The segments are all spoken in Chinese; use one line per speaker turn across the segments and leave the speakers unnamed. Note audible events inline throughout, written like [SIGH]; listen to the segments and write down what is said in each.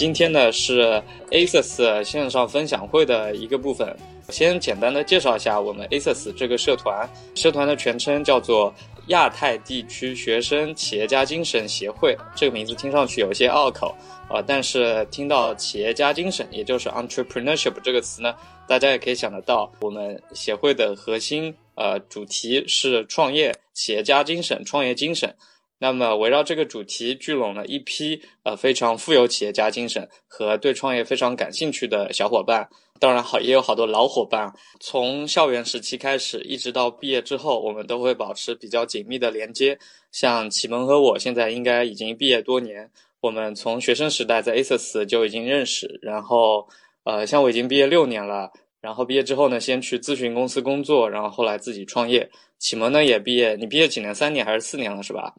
今天呢是 ASUS 线上分享会的一个部分。先简单的介绍一下我们 ASUS 这个社团，社团的全称叫做亚太地区学生企业家精神协会。这个名字听上去有些拗口啊，但是听到企业家精神，也就是 entrepreneurship 这个词呢，大家也可以想得到，我们协会的核心呃主题是创业、企业家精神、创业精神。那么围绕这个主题聚拢了一批呃非常富有企业家精神和对创业非常感兴趣的小伙伴，当然好也有好多老伙伴。从校园时期开始，一直到毕业之后，我们都会保持比较紧密的连接。像启蒙和我现在应该已经毕业多年，我们从学生时代在 ASUS 就已经认识。然后呃，像我已经毕业六年了，然后毕业之后呢，先去咨询公司工作，然后后来自己创业。启蒙呢也毕业，你毕业几年？三年还是四年了，是吧？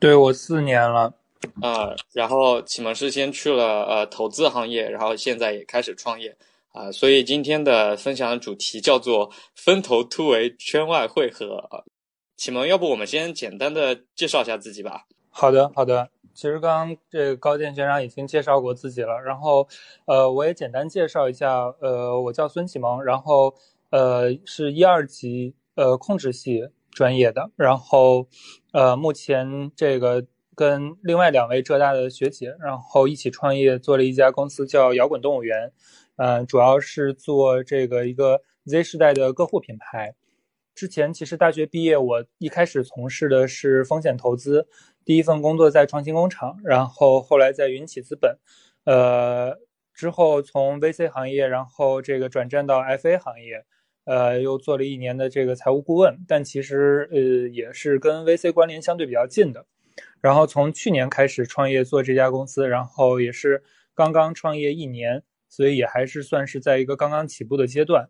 对我四年了，
呃，然后启蒙是先去了呃投资行业，然后现在也开始创业啊，所以今天的分享的主题叫做分头突围，圈外汇合。启蒙，要不我们先简单的介绍一下自己吧？
好的，好的。其实刚刚这个高健学长已经介绍过自己了，然后呃，我也简单介绍一下，呃，我叫孙启蒙，然后呃是一二级呃控制系。专业的，然后，呃，目前这个跟另外两位浙大的学姐，然后一起创业做了一家公司，叫摇滚动物园，嗯，主要是做这个一个 Z 时代的个护品牌。之前其实大学毕业，我一开始从事的是风险投资，第一份工作在创新工厂，然后后来在云起资本，呃，之后从 VC 行业，然后这个转战到 FA 行业。呃，又做了一年的这个财务顾问，但其实呃也是跟 VC 关联相对比较近的。然后从去年开始创业做这家公司，然后也是刚刚创业一年，所以也还是算是在一个刚刚起步的阶段。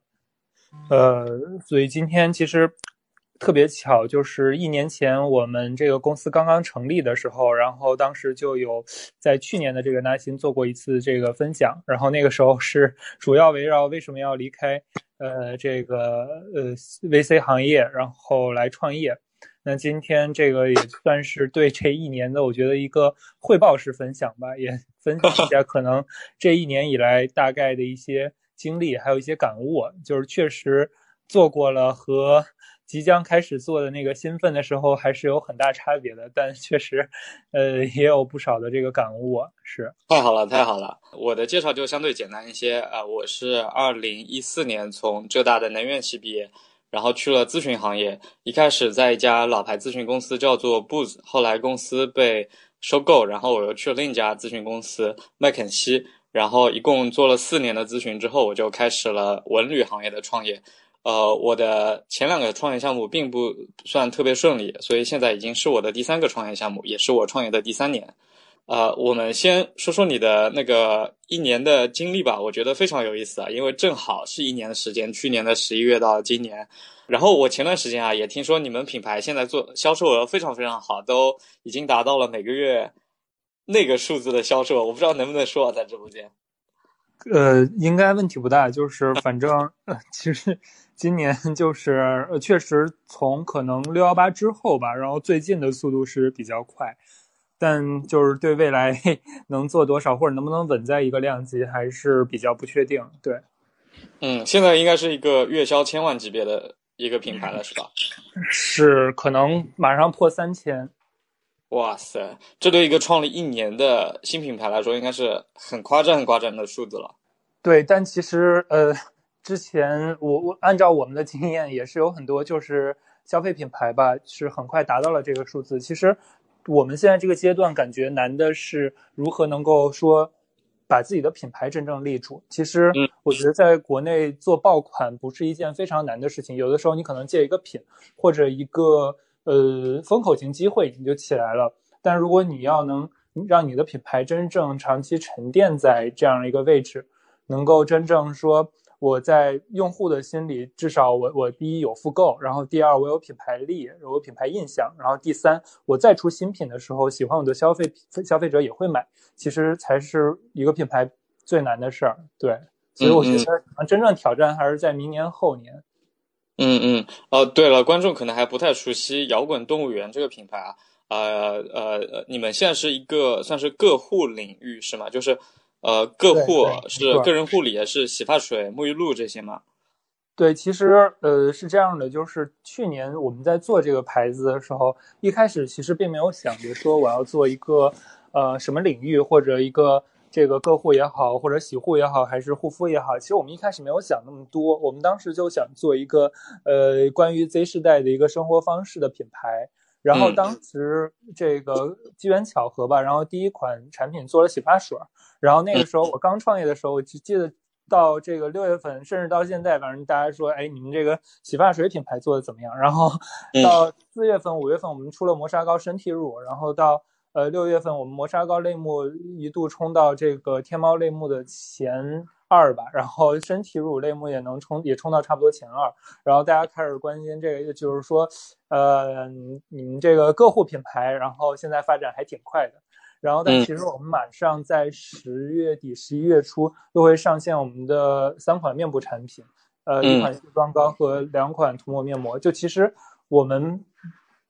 呃，所以今天其实特别巧，就是一年前我们这个公司刚刚成立的时候，然后当时就有在去年的这个纳新做过一次这个分享，然后那个时候是主要围绕为什么要离开。呃，这个呃，VC 行业，然后来创业。那今天这个也算是对这一年的，我觉得一个汇报式分享吧，也 [LAUGHS] 分享一下可能这一年以来大概的一些经历，还有一些感悟。就是确实做过了和。即将开始做的那个兴奋的时候，还是有很大差别的，但确实，呃，也有不少的这个感悟。是
太好了，太好了！我的介绍就相对简单一些啊，我是二零一四年从浙大的能源系毕业，然后去了咨询行业，一开始在一家老牌咨询公司叫做 Booz，后来公司被收购，然后我又去了另一家咨询公司麦肯锡，然后一共做了四年的咨询之后，我就开始了文旅行业的创业。呃，我的前两个创业项目并不算特别顺利，所以现在已经是我的第三个创业项目，也是我创业的第三年。呃，我们先说说你的那个一年的经历吧，我觉得非常有意思啊，因为正好是一年的时间，去年的十一月到今年。然后我前段时间啊，也听说你们品牌现在做销售额非常非常好，都已经达到了每个月那个数字的销售，我不知道能不能说啊在直播间。
呃，应该问题不大，就是反正呃，其实。今年 [LAUGHS] 就是呃，确实从可能六幺八之后吧，然后最近的速度是比较快，但就是对未来 [LAUGHS] 能做多少或者能不能稳在一个量级还是比较不确定。对，
嗯，现在应该是一个月销千万级别的一个品牌了，是吧？[LAUGHS]
是，可能马上破三千。
哇塞，这对一个创立一年的新品牌来说，应该是很夸张、很夸张的数字了。
对，但其实呃。之前我我按照我们的经验也是有很多就是消费品牌吧，是很快达到了这个数字。其实我们现在这个阶段感觉难的是如何能够说把自己的品牌真正立住。其实我觉得在国内做爆款不是一件非常难的事情，有的时候你可能借一个品或者一个呃风口型机会你就起来了。但如果你要能让你的品牌真正长期沉淀在这样一个位置，能够真正说。我在用户的心里，至少我我第一有复购，然后第二我有品牌力，我有品牌印象，然后第三我再出新品的时候，喜欢我的消费消费者也会买，其实才是一个品牌最难的事儿。对，所以我觉得真正挑战还是在明年后年。
嗯嗯哦，对了，观众可能还不太熟悉摇滚动物园这个品牌啊，呃呃，你们现在是一个算是个户领域是吗？就是。呃，个护是个人护理，是洗发水、沐浴露这些吗？
对，其实呃是这样的，就是去年我们在做这个牌子的时候，一开始其实并没有想着说我要做一个呃什么领域或者一个这个个护也好，或者洗护也好，还是护肤也好，其实我们一开始没有想那么多，我们当时就想做一个呃关于 Z 世代的一个生活方式的品牌。然后
嗯。
当时这个机缘巧合吧，然后第一款产品做了洗发水儿，然后那个时候我刚创业的时候，我只记得到这个六月份，甚至到现在，反正大家说，哎，你们这个洗发水品牌做的怎么样？然后
嗯。
到四月份、五月份，我们出了磨砂膏身体乳，然后到呃六月份，我们磨砂膏类目一度冲到这个天猫类目的前二吧，然后身体乳类目也能冲，也冲到差不多前二。然后大家开始关心这个，就是说，呃，你你们这个个护品牌，然后现在发展还挺快的。然后，但
嗯
其实我们马上在十月底、十一月初又会上线我们的三款面部产品，呃，一
嗯
款卸妆膏和两款涂抹面膜。就其实我们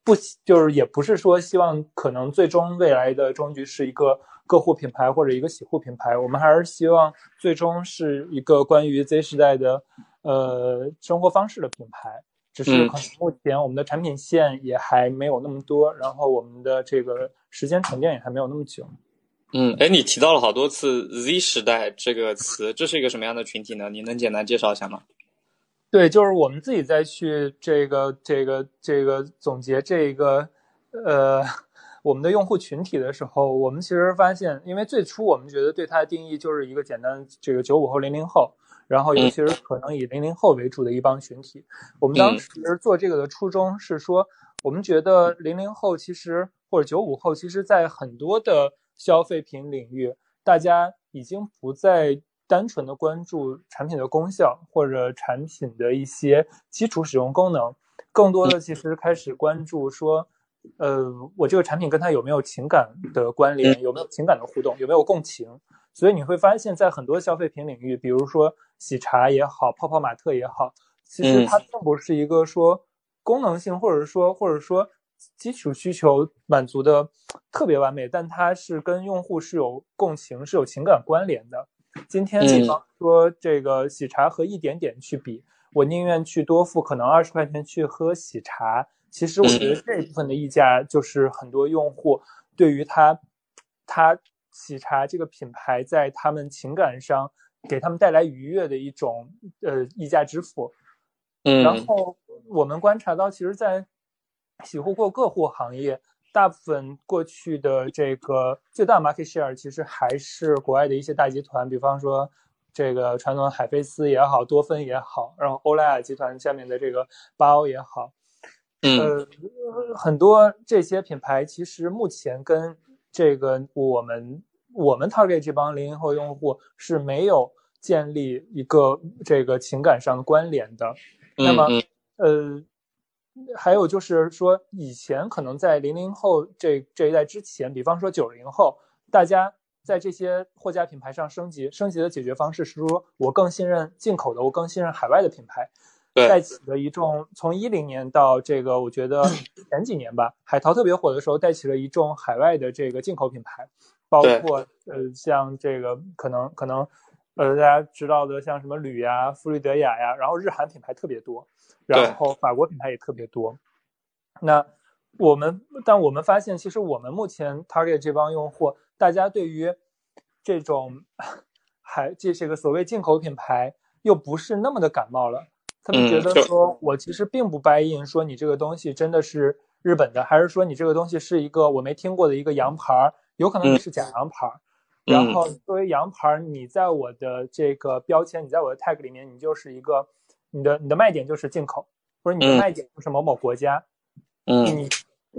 不就是也不是说希望可能最终未来的终局是一个个护品牌或者一个洗护品牌，我们还是希望最终是一个关于 Z 时代的呃生活方式的品牌。只是
嗯
可能目前我们的产品线也还没有那么多，然后我们的这个时间沉淀也还没有那么久。
嗯，哎，你提到了好多次 Z 时代这个词，这是一个什么样的群体呢？你能简单介绍一下吗？
对，就是我们自己再去这个这个这个总结这个呃 [LAUGHS] 我们的用户群体的时候，我们其实发现，因为最初我们觉得对它的定义就是一个简单这个九五后零零后，然后尤其是可能以零零后为主的一帮群体。我们当时做这个的初衷是说，我们觉得零零后其实或者九五后，其实在很多的消费品领域，大家已经不再单纯的关注产品的功效或者产品的一些基础使用功能，更多的其实开始关注说，呃，我这个产品跟它有没有情感的关联，有没有情感的互动，有没有共情。所以你会发现在很多消费品领域，比如说喜茶也好，泡泡玛特也好，其实它并不是一个说功能性或者说或者说基础需求满足的特别完美，但它是跟用户是有共情、是有情感关联的。今天比方说这个喜茶和一点点去比，我宁愿去多付可能二十块钱去喝喜茶。其实我觉得这一部分的溢价就是很多用户对于它它喜茶这个品牌在他们情感上给他们带来愉悦的一种呃溢价支付。
嗯，
然后我们观察到，其实，在洗护或个护行业，大部分过去的这个最大 market share 其实还是国外的一些大集团，比方说这个传统的海飞丝也好，多芬也好，然后欧莱雅集团下面的这个巴欧也好，
嗯。
呃，很多这些品牌其实目前跟这个我们我们 target 这帮零零后用户是没有建立一个这个情感上的关联的。那么，呃，还有就是说，以前可能在零零后这这一代之前，比方说九零后，大家在这些货架品牌上升级，升级的解决方式是说我更信任进口的，我更信任海外的品牌，带起了一众从一零年到这个，我觉得前几年吧，海淘特别火的时候，带起了一众海外的这个进口品牌，包括呃像这个可能可能。呃，大家知道的像什么铝呀、馥丽德雅呀，然后日韩品牌特别多，然后法国品牌也特别多。那我们，但我们发现，其实我们目前 target 这帮用户，大家对于这种还这这个所谓进口品牌又不是那么的感冒了。他们觉得说，我其实并不 buy in，说你这个东西真的是日本的，还是说你这个东西是一个我没听过的一个洋牌，有可能你是假洋牌。然后作为洋牌，你在我的这个标签，你在我的 tag 里面，你就是一个你的你的卖点就是进口，或者你的卖点就是某某国家，
嗯，
你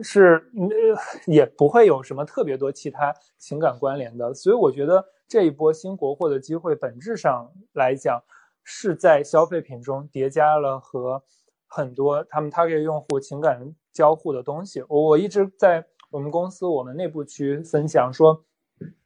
是呃也不会有什么特别多其他情感关联的。所以我觉得这一波新国货的机会，本质上来讲是在消费品中叠加了和很多他们 target 用户情感交互的东西。我我一直在我们公司我们内部去分享说。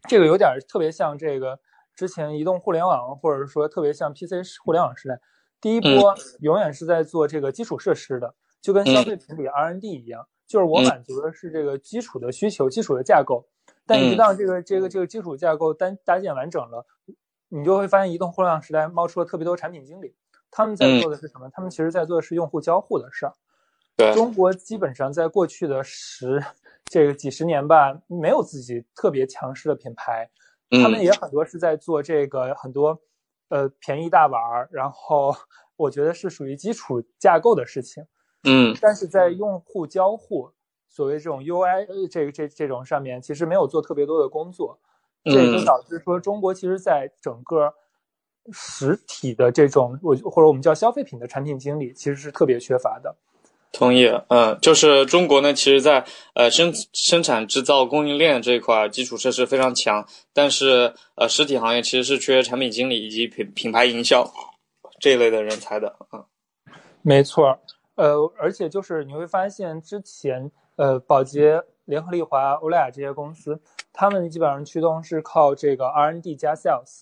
这个有点特别像这个之前移动互联网，或者说特别像 PC 互联网时代，第一波永远是在做这个基础设施的，就跟消费品里 R&D 一样，就是我满足的是这个基础的需求、基础的架构，但一旦这个这个这个基础架构单搭建完整了，你就会发现移动互联网时代冒出了特别多产品经理，他们在做的是什么？他们其实在做的是用户交互的事儿。
对，
中国基本上在过去的十这个几十年吧，没有自己特别强势的品牌，他们也很多是在做这个很多呃便宜大碗儿，然后我觉得是属于基础架构的事情。
嗯，
但是在用户交互，所谓这种 UI 这个这这种上面，其实没有做特别多的工作，这也就导致说中国其实在整个实体的这种我或者我们叫消费品的产品经理，其实是特别缺乏的。
同意，嗯，就是中国呢，其实，在呃生生产制造供应链这一块基础设施非常强，但是呃实体行业其实是缺产品经理以及品品牌营销这一类的人才的，嗯，
没错。呃，而且就是你会发现，之前呃，宝洁、联合利华、欧莱雅这些公司，他们基本上驱动是靠这个 R N D 加 Sales。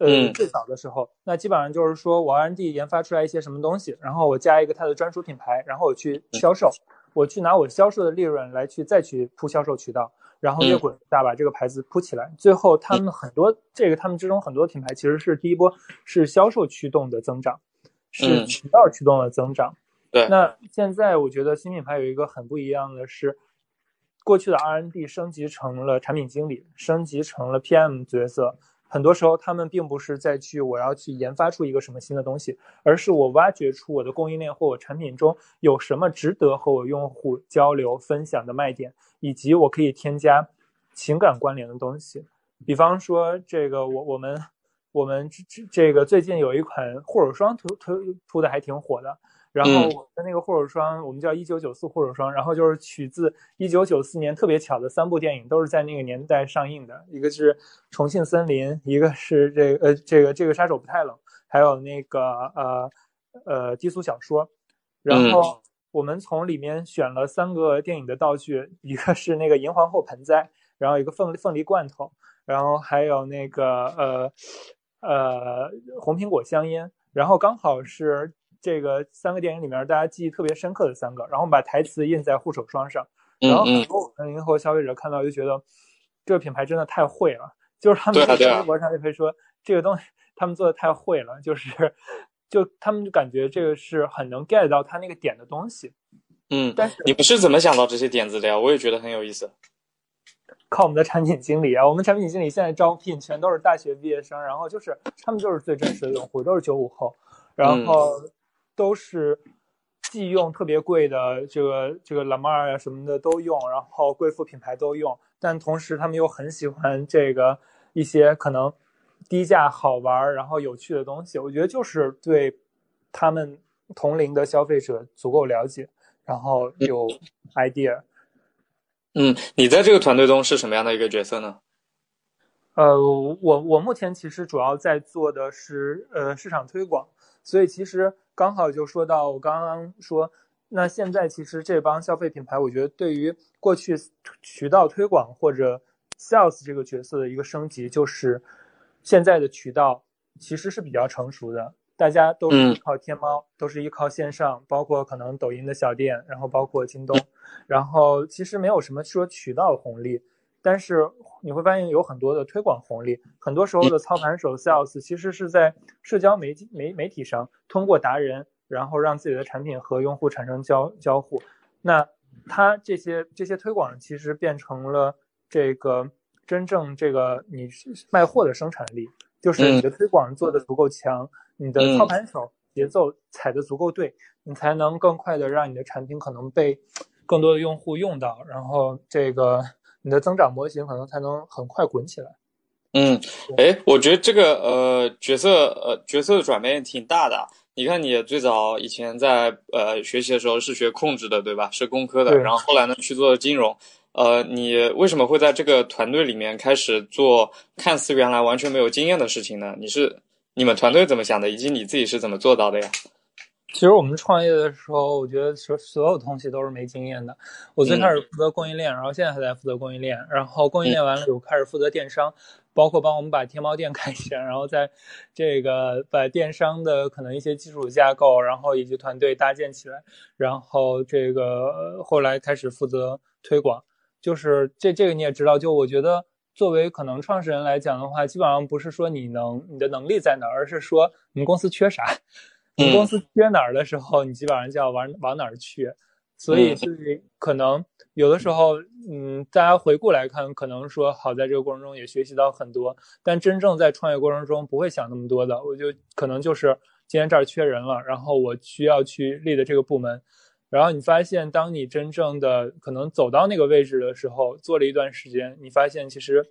呃，最早的时候，那基本上就是说我 R&D 研发出来一些什么东西，然后我加一个它的专属品牌，然后我去销售，我去拿我销售的利润来去再去铺销售渠道，然后越滚越大，把这个牌子铺起来。最后，他们很多这个他们之中很多品牌其实是第一波是销售驱动的增长，是渠道驱动的增长。
对，
那现在我觉得新品牌有一个很不一样的是，过去的 R&D 升级成了产品经理，升级成了 PM 角色。很多时候，他们并不是在去我要去研发出一个什么新的东西，而是我挖掘出我的供应链或我产品中有什么值得和我用户交流分享的卖点，以及我可以添加情感关联的东西。比方说，这个我我们我们这这这个最近有一款护手霜推推出的还挺火的。然后我的那个护手霜，我们叫一九九四护手霜，然后就是取自一九九四年特别巧的三部电影，都是在那个年代上映的，一个是《重庆森林》，一个是这个呃这个这个杀手不太冷，还有那个呃呃低俗小说。然后我们从里面选了三个电影的道具，一个是那个银皇后盆栽，然后一个凤凤梨罐头，然后还有那个呃呃红苹果香烟，然后刚好是。这个三个电影里面，大家记忆特别深刻的三个，然后我们把台词印在护手霜上，然后很多零零后消费者看到就觉得这个品牌真的太会了，就是他们在微博上就可以说这个东西他们做的太会了，就是就他们就感觉这个是很能 get 到他那个点的东西。
嗯，
但是
你们是怎么想到这些点子的呀？我也觉得很有意思。
靠我们的产品经理啊，我们产品经理现在招聘全都是大学毕业生，然后就是他们就是最真实的用户，都是九五后，然后。都是既用特别贵的这个这个 Lamar 啊什么的都用，然后贵妇品牌都用，但同时他们又很喜欢这个一些可能低价好玩然后有趣的东西。我觉得就是对他们同龄的消费者足够了解，然后有 idea。
嗯，你在这个团队中是什么样的一个角色呢？
呃，我我目前其实主要在做的是呃市场推广，所以其实。刚好就说到我刚刚说，那现在其实这帮消费品牌，我觉得对于过去渠道推广或者 sales 这个角色的一个升级，就是现在的渠道其实是比较成熟的，大家都是依靠天猫，都是依靠线上，包括可能抖音的小店，然后包括京东，然后其实没有什么说渠道红利。但是你会发现有很多的推广红利，很多时候的操盘手 sales 其实是在社交媒体媒媒体上通过达人，然后让自己的产品和用户产生交交互。那他这些这些推广其实变成了这个真正这个你卖货的生产力，就是你的推广做的足够强，你的操盘手节奏踩的足够对，你才能更快的让你的产品可能被更多的用户用到，然后这个。你的增长模型可能才能很快滚起来。
嗯，哎，我觉得这个呃角色呃角色的转变挺大的。你看，你最早以前在呃学习的时候是学控制的，对吧？是工科的，然后后来呢去做金融。呃，你为什么会在这个团队里面开始做看似原来完全没有经验的事情呢？你是你们团队怎么想的，以及你自己是怎么做到的呀？
其实我们创业的时候，我觉得所所有东西都是没经验的。我最开始负责供应链，然后现在还在负责供应链。然后供应链完了，我开始负责电商，包括帮我们把天猫店开起来，然后在这个把电商的可能一些基础架构，然后以及团队搭建起来。然后这个后来开始负责推广。就是这这个你也知道，就我觉得作为可能创始人来讲的话，基本上不是说你能你的能力在哪，而是说你们公司缺啥，你公司缺哪儿的时候，你基本上就要往往哪儿去。所以就是可能有的时候，嗯，大家回顾来看，可能说好在这个过程中也学习到很多，但真正在创业过程中不会想那么多的。我就可能就是今天这儿缺人了，然后我需要去立的这个部门。然后你发现，当你真正的可能走到那个位置的时候，做了一段时间，你发现其实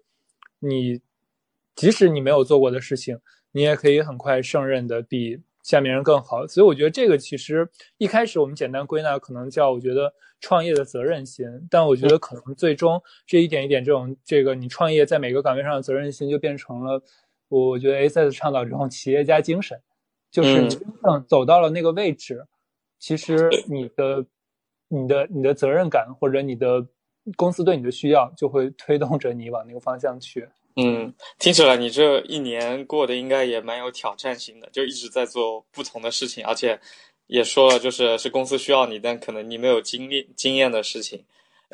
你即使你没有做过的事情，你也可以很快胜任的比。下面人更好，所以我觉得这个其实一开始我们简单归纳，可能叫我觉得创业的责任心。但我觉得可能最终这一点一点这种这个你创业在每个岗位上的责任心，就变成了我我觉得 A S 倡导这种企业家精神，就是你真正走到了那个位置，其实你的你的你的责任感或者你的公司对你的需要，就会推动着你往那个方向去。
嗯，听起来你这一年过得应该也蛮有挑战性的，就一直在做不同的事情，而且也说了，就是是公司需要你，但可能你没有经历经验的事情。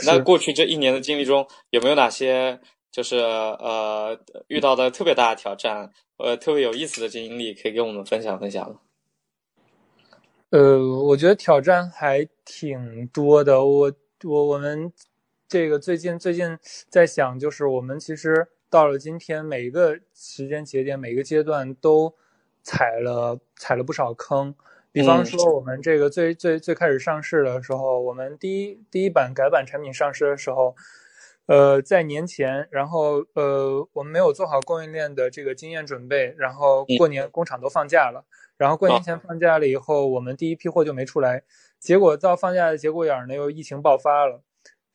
那过去这一年的经历中，有没有哪些就是呃遇到的特别大的挑战，呃特别有意思的经历，可以跟我们分享分享吗？
呃，我觉得挑战还挺多的。我我我们这个最近最近在想，就是我们其实。到了今天，每一个时间节点，每个阶段都踩了踩了不少坑。比方说，我们这个最最最开始上市的时候，我们第一第一版改版产品上市的时候，呃，在年前，然后呃，我们没有做好供应链的这个经验准备，然后过年工厂都放假了，然后过年前放假了以后，我们第一批货就没出来，结果到放假的节骨眼儿呢，又疫情爆发了。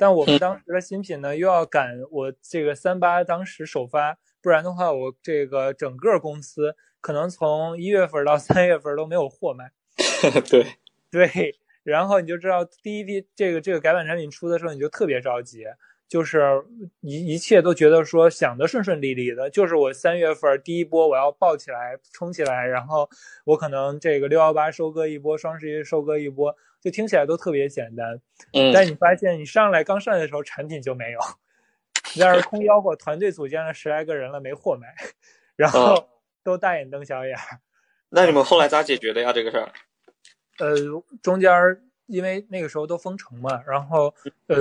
但我们当时的新品呢，又要赶我这个三八当时首发，不然的话，我这个整个公司可能从一月份到三月份都没有货卖。[LAUGHS]
对
对，然后你就知道第一批这个这个改版产品出的时候，你就特别着急，就是一一切都觉得说想的顺顺利利的，就是我三月份第一波我要爆起来冲起来，然后我可能这个六幺八收割一波，双十一收割一波。就听起来都特别简单，
嗯，
但你发现你上来刚上来的时候产品就没有，那是空吆喝，团队组建了十来个人了没货卖，然后 [LAUGHS] 都大眼瞪小眼。
那你们后来咋解决的呀？这个事儿？[LAUGHS]
呃，中间因为那个时候都封城嘛，然后呃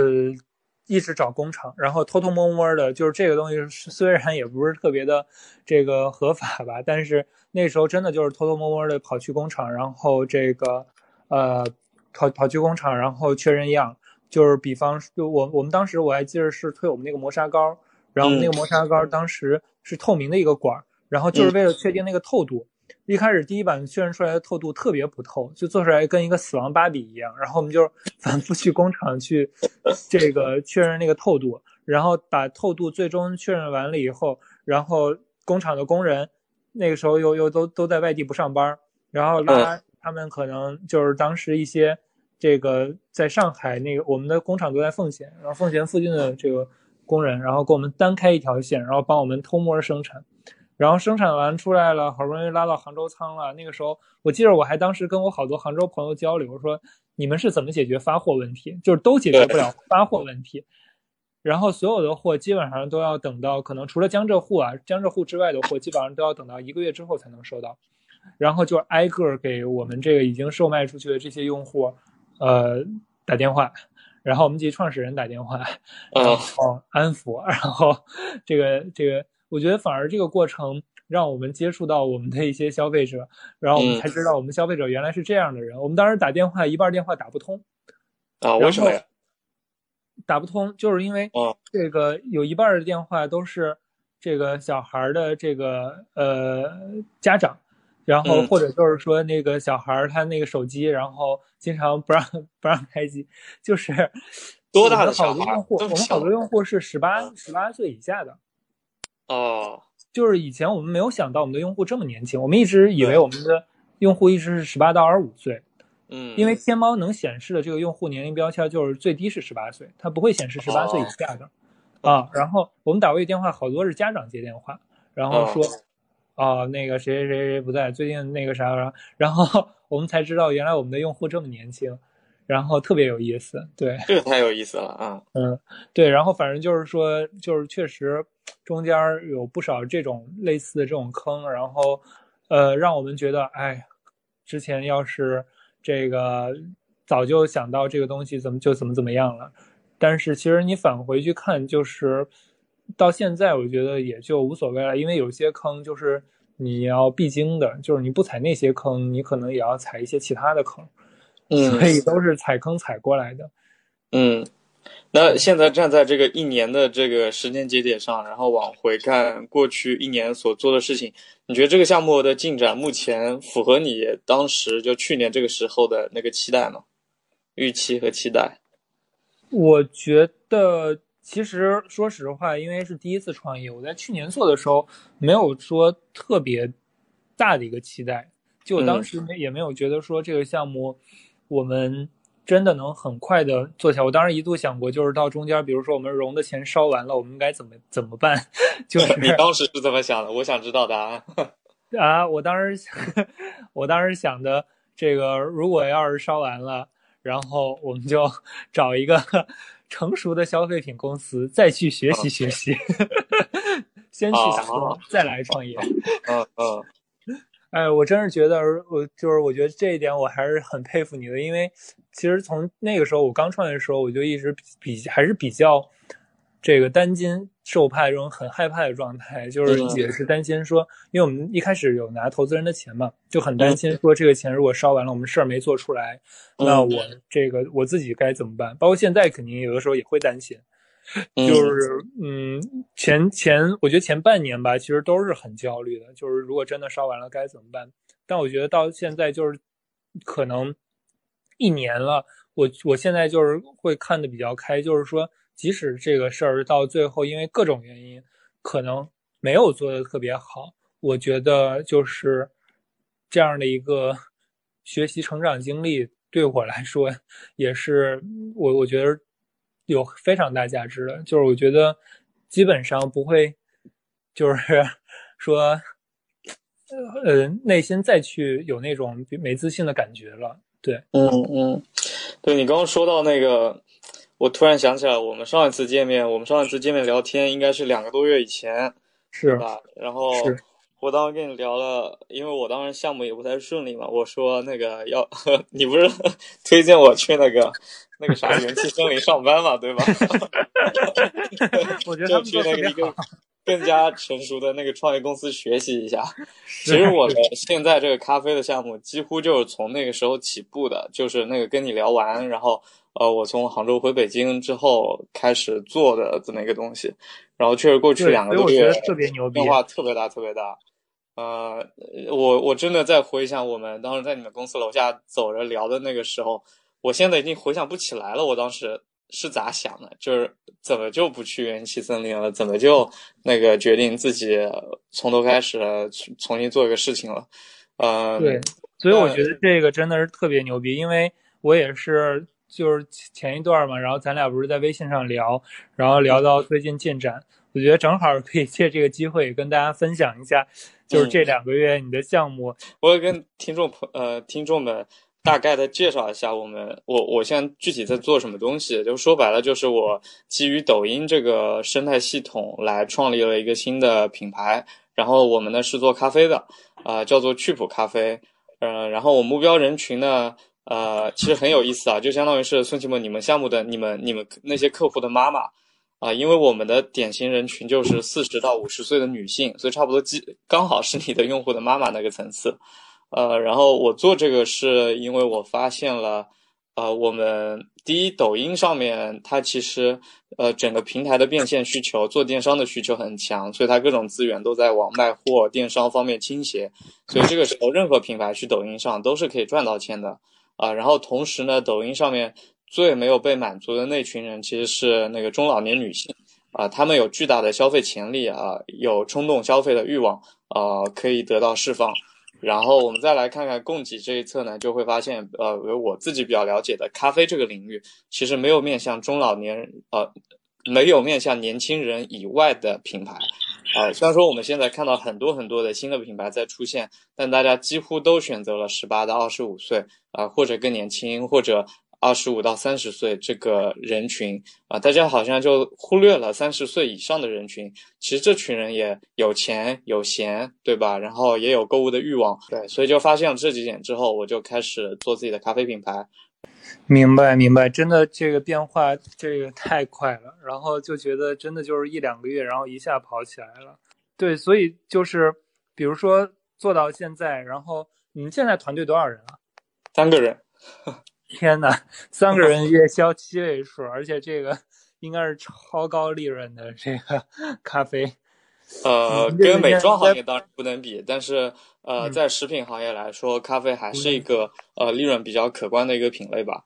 一直找工厂，然后偷偷摸摸的，就是这个东西虽然也不是特别的这个合法吧，但是那时候真的就是偷偷摸摸的跑去工厂，然后这个呃。跑跑去工厂，然后确认样，就是比方说，我我们当时我还记得是推我们那个磨砂膏，然后那个磨砂膏当时是透明的一个管，然后就是为了确定那个透度。一开始第一版确认出来的透度特别不透，就做出来跟一个死亡芭比一样。然后我们就 [LAUGHS] 反复去工厂去这个确认那个透度，然后把透度最终确认完了以后，然后工厂的工人那个时候又又都都在外地不上班，然后拉。他们可能就是当时一些这个在上海那个我们的工厂都在奉贤，然后奉贤附近的这个工人，然后给我们单开一条线，然后帮我们偷摸生产，然后生产完出来了，好不容易拉到杭州仓了。那个时候我记得我还当时跟我好多杭州朋友交流，说你们是怎么解决发货问题？就是都解决不了发货问题，然后所有的货基本上都要等到可能除了江浙沪啊江浙沪之外的货，基本上都要等到一个月之后才能收到。然后就挨个给我们这个已经售卖出去的这些用户，呃，打电话，然后我们及创始人打电话，然后安抚，然后这个这个，我觉得反而这个过程让我们接触到我们的一些消费者，然后我们才知道我们消费者原来是这样的人。我们当时打电话一半电话打不通，
啊，为什么呀？
打不通就是因为这个有一半的电话都是这个小孩的这个呃家长。然后或者就是说那个小孩他那个手机，然后经常不让 [LAUGHS] 不让开机，就是
多大的小
孩？我们好多用户是十八十八岁以下的。
哦，
就是以前我们没有想到我们的用户这么年轻，我们一直以为我们的用户一直是十八到二十五岁。
嗯，
因为天猫能显示的这个用户年龄标签就是最低是十八岁，它不会显示十八岁以下的。啊，然后我们打过去电话，好多是家长接电话，然后说。哦，那个谁谁谁谁不在，最近那个啥啥，然后 [LAUGHS] 我们才知道原来我们的用户这么年轻，然后特别有意思。对，
这个太有意思了啊。
嗯，对，然后反正就是说，就是确实中间有不少这种类似的这种坑，然后呃，让我们觉得，哎，之前要是这个早就想到这个东西，怎么就怎么怎么样了。但是其实你返回去看，就是到现在，我觉得也就无所谓了，因为有些坑就是你要必经的，就是你不踩那些坑，你可能也要踩一些其他的坑，
嗯，
所以都是踩坑踩过来的。
嗯，那现在站在这个一年的这个时间节点上，然后往回看过去一年所做的事情，你觉得这个项目的进展目前符合你当时就去年这个时候的那个期待吗？预期和期待？
我觉得，其实说实话，因为是第一次创业，我在去年做的时候没有说特别大的一个期待，就我当时也没有觉得说这个项目我们真的能很快的做起来。我当时一度想过，就是到中间，比如说我们融的钱烧完了，我们该怎么怎么办？[LAUGHS] 就 [LAUGHS] 是
你当时是怎么想的？我想知道答案。[LAUGHS]
啊，我当时我当时想的这个，如果要是烧完了。然后我们就找一个成熟的消费品公司，再去学习学习，先去打工，再来创业。
嗯嗯。
哎，我真是觉得，我就是我觉得这一点我还是很佩服你的，因为其实从那个时候我刚创业的时候，我就一直比还是比较。这个担惊受怕这种很害怕的状态，就是也是担心说，因为我们一开始有拿投资人的钱嘛，就很担心说这个钱如果烧完了，我们事儿没做出来，那我这个我自己该怎么办？包括现在肯定有的时候也会担心，就是嗯，前前我觉得前半年吧，其实都是很焦虑的，就是如果真的烧完了该怎么办？但我觉得到现在就是可能一年了，我我现在就是会看的比较开，就是说。即使这个事儿到最后因为各种原因可能没有做的特别好，我觉得就是这样的一个学习成长经历对我来说也是我我觉得有非常大价值的。就是我觉得基本上不会就是 [LAUGHS] 说呃内心再去有那种没自信的感觉了。对，
嗯嗯，对你刚刚说到那个。我突然想起来，我们上一次见面，我们上一次见面聊天应该是两个多月以前，
是
吧？然后我当时跟你聊了，因为我当时项目也不太顺利嘛，我说那个要 [LAUGHS] 你不是 [LAUGHS] 推荐我去那个那个啥元气森林上班嘛，对吧？[LAUGHS]
我觉得
去那个一个更加成熟的那个创业公司学习一下。其实我的现在这个咖啡的项目几乎就是从那个时候起步的，就是那个跟你聊完，然后。呃，我从杭州回北京之后开始做的这么一个东西，然后确实过去两个多月，
特别牛
逼，变化特别大，特别大。呃，我我真的在回想我们当时在你们公司楼下走着聊的那个时候，我现在已经回想不起来了，我当时是咋想的？就是怎么就不去元气森林了？怎么就那个决定自己从头开始重新做一个事情了？呃，
对，所以我觉得这个真的是特别牛逼，因为我也是。就是前一段嘛，然后咱俩不是在微信上聊，然后聊到最近进展，我觉得正好可以借这个机会跟大家分享一下，就是这两个月你的项目。
我也跟听众朋呃听众们大概的介绍一下我们我我现在具体在做什么东西，就说白了就是我基于抖音这个生态系统来创立了一个新的品牌，然后我们呢是做咖啡的，啊叫做趣普咖啡，嗯，然后我目标人群呢。呃，其实很有意思啊，就相当于是孙启梦你们项目的你们你们那些客户的妈妈啊，因为我们的典型人群就是四十到五十岁的女性，所以差不多基刚好是你的用户的妈妈那个层次。呃，然后我做这个是因为我发现了，呃，我们第一抖音上面它其实呃整个平台的变现需求，做电商的需求很强，所以它各种资源都在往卖货电商方面倾斜，所以这个时候任何品牌去抖音上都是可以赚到钱的。啊，然后同时呢，抖音上面最没有被满足的那群人其实是那个中老年女性，啊，她们有巨大的消费潜力啊，有冲动消费的欲望，啊，可以得到释放。然后我们再来看看供给这一侧呢，就会发现，呃，我自己比较了解的咖啡这个领域，其实没有面向中老年，呃，没有面向年轻人以外的品牌。啊，虽然说我们现在看到很多很多的新的品牌在出现，但大家几乎都选择了十八到二十五岁啊，或者更年轻，或者二十五到三十岁这个人群啊，大家好像就忽略了三十岁以上的人群。其实这群人也有钱有闲，对吧？然后也有购物的欲望，对，所以就发现了这几点之后，我就开始做自己的咖啡品牌。
明白，明白，真的这个变化这个太快了，然后就觉得真的就是一两个月，然后一下跑起来了。对，所以就是比如说做到现在，然后你们现在团队多少人啊？
三个人。[LAUGHS]
天呐，三个人 [LAUGHS] 月销七位数，而且这个应该是超高利润的这个咖啡。
呃，跟美妆行业当然不能比，但是呃，在食品行业来说，咖啡还是一个呃利润比较可观的一个品类吧。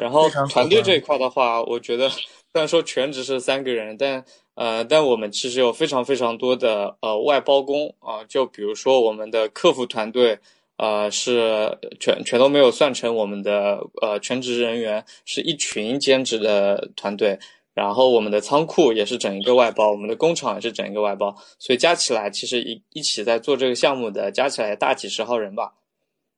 然后团队这一块的话，我觉得虽然说全职是三个人，但呃，但我们其实有非常非常多的呃外包工啊，就比如说我们的客服团队。呃，是全全都没有算成我们的呃全职人员，是一群兼职的团队。然后我们的仓库也是整一个外包，我们的工厂也是整一个外包，所以加起来其实一一起在做这个项目的加起来大几十号人吧。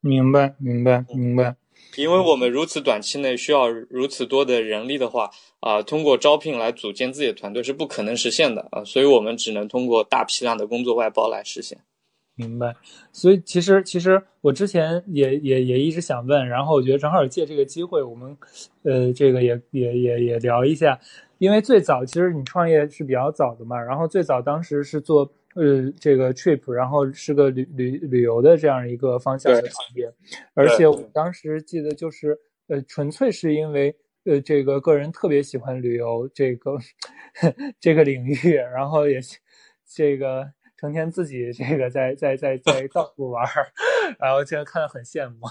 明白，明白，明白。
因为我们如此短期内需要如此多的人力的话，啊，通过招聘来组建自己的团队是不可能实现的啊，所以我们只能通过大批量的工作外包来实现。
明白，所以其实其实我之前也也也一直想问，然后我觉得正好借这个机会，我们呃这个也也也也聊一下，因为最早其实你创业是比较早的嘛，然后最早当时是做呃这个 trip，然后是个旅旅旅游的这样一个方向的创业，而且我当时记得就是呃纯粹是因为呃这个个人特别喜欢旅游这个 [LAUGHS] 这个领域，然后也这个。成天自己这个在在在在到处玩儿，[LAUGHS] 然后现在看得很羡慕，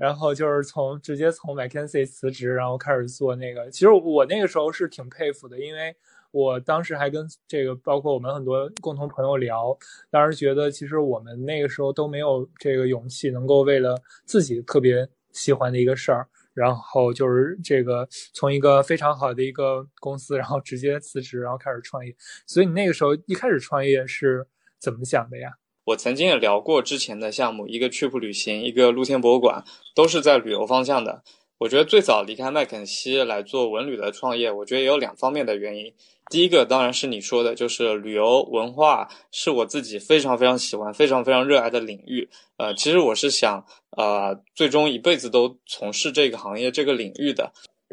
然后就是从直接从 McKinsey 辞职，然后开始做那个。其实我那个时候是挺佩服的，因为我当时还跟这个包括我们很多共同朋友聊，当时觉得其实我们那个时候都没有这个勇气，能够为了自己特别喜欢的一个事儿。然后就是这个从一个非常好的一个公司，然后直接辞职，然后开始创业。所以你那个时候一开始创业是怎么想的呀？
我曾经也聊过之前的项目，一个 Trip 旅行，一个露天博物馆，都是在旅游方向的。我觉得最早离开麦肯锡来做文旅的创业，我觉得也有两方面的原因。第一个当然是你说的，就是旅游文化是我自己非常非常喜欢、非常非常热爱的领域。呃，其实我是想，呃，最终一辈子都从事这个行业、这个领域的。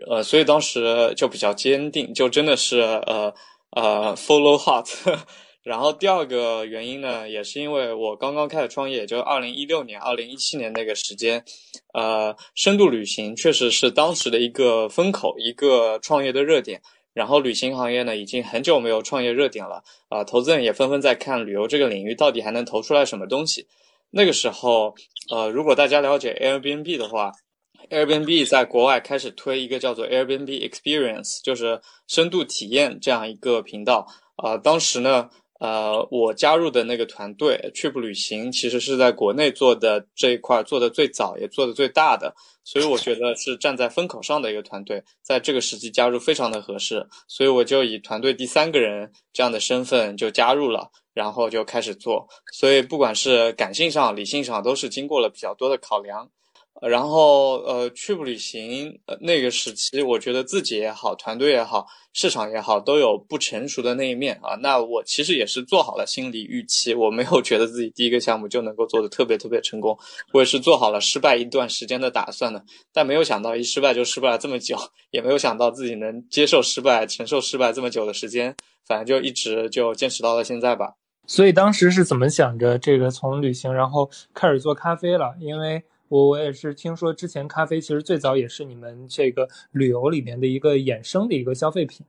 呃，所以当时就比较坚定，就真的是呃呃 follow heart。[LAUGHS] 然后第二个原因呢，也是因为我刚刚开始创业，就二零一六年、二零一七年那个时间，呃，深度旅行确实是当时的一个风口，一个创业的热点。然后旅行行业呢，已经很久没有创业热点了，啊，投资人也纷纷在看旅游这个领域到底还能投出来什么东西。那个时候，呃，如果大家了解 Airbnb 的话，Airbnb 在国外开始推一个叫做 Airbnb Experience，就是深度体验这样一个频道。啊，当时呢。呃，我加入的那个团队 Trip 旅行，其实是在国内做的这一块做的最早，也做的最大的，所以我觉得是站在风口上的一个团队，在这个时机加入非常的合适，所以我就以团队第三个人这样的身份就加入了，然后就开始做，所以不管是感性上、理性上，都是经过了比较多的考量。然后，呃，去不旅行，那个时期，我觉得自己也好，团队也好，市场也好，都有不成熟的那一面啊。那我其实也是做好了心理预期，我没有觉得自己第一个项目就能够做的特别特别成功，我也是做好了失败一段时间的打算的。但没有想到一失败就失败了这么久，也没有想到自己能接受失败、承受失败这么久的时间，反正就一直就坚持到了现在吧。
所以当时是怎么想着这个从旅行然后开始做咖啡了？因为我我也是听说，之前咖啡其实最早也是你们这个旅游里面的一个衍生的一个消费品。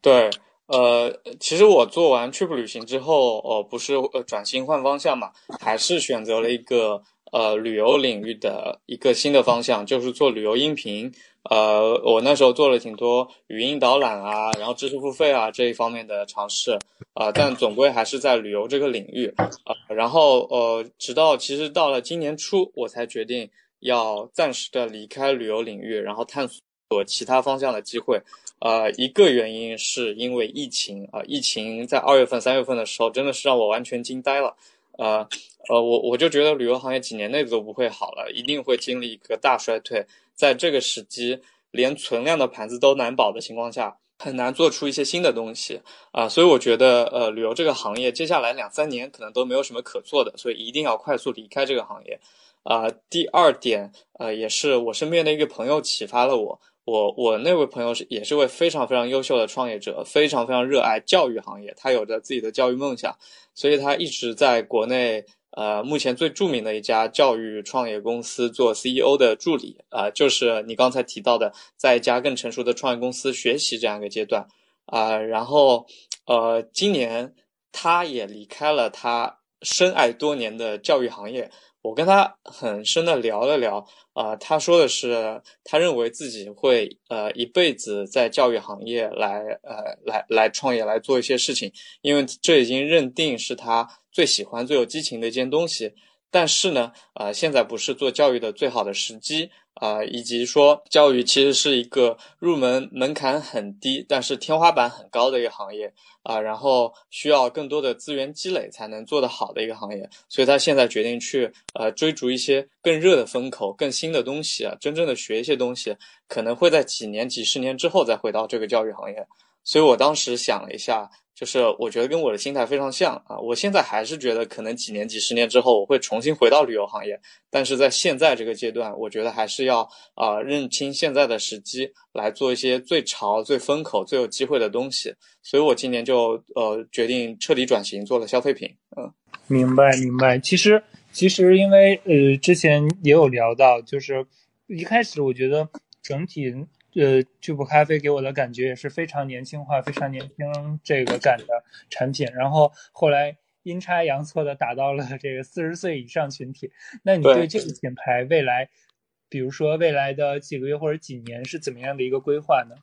对，呃，其实我做完 trip 旅行之后，哦，不是呃转型换方向嘛，还是选择了一个呃旅游领域的一个新的方向，就是做旅游音频。呃，我那时候做了挺多语音导览啊，然后知识付费啊这一方面的尝试啊，但总归还是在旅游这个领域啊。然后呃，直到其实到了今年初，我才决定要暂时的离开旅游领域，然后探索其他方向的机会。呃，一个原因是因为疫情啊，疫情在二月份、三月份的时候真的是让我完全惊呆了。呃呃，我我就觉得旅游行业几年内都不会好了，一定会经历一个大衰退。在这个时机，连存量的盘子都难保的情况下，很难做出一些新的东西啊。所以我觉得，呃，旅游这个行业接下来两三年可能都没有什么可做的，所以一定要快速离开这个行业。啊，第二点，呃，也是我身边的一个朋友启发了我。我我那位朋友是也是位非常非常优秀的创业者，非常非常热爱教育行业，他有着自己的教育梦想，所以他一直在国内，呃，目前最著名的一家教育创业公司做 CEO 的助理，啊，就是你刚才提到的，在一家更成熟的创业公司学习这样一个阶段，啊，然后，呃，今年他也离开了他深爱多年的教育行业。我跟他很深的聊了聊，啊，他说的是，他认为自己会呃一辈子在教育行业来呃来来创业来做一些事情，因为这已经认定是他最喜欢最有激情的一件东西。但是呢，啊，现在不是做教育的最好的时机。啊，以及说教育其实是一个入门门槛很低，但是天花板很高的一个行业啊，然后需要更多的资源积累才能做得好的一个行业，所以他现在决定去呃追逐一些更热的风口、更新的东西啊，真正的学一些东西，可能会在几年、几十年之后再回到这个教育行业。所以我当时想了一下。就是我觉得跟我的心态非常像啊，我现在还是觉得可能几年、几十年之后我会重新回到旅游行业，但是在现在这个阶段，我觉得还是要啊认清现在的时机，来做一些最潮、最风口、最有机会的东西。所以我今年就呃决定彻底转型，做了消费品。嗯，
明白明白。其实其实因为呃之前也有聊到，就是一开始我觉得整体。呃，巨补咖啡给我的感觉也是非常年轻化、非常年轻这个感的产品。然后后来阴差阳错的打到了这个四十岁以上群体。那你对这个品牌未来，比如说未来的几个月或者几年是怎么样的一个规划呢？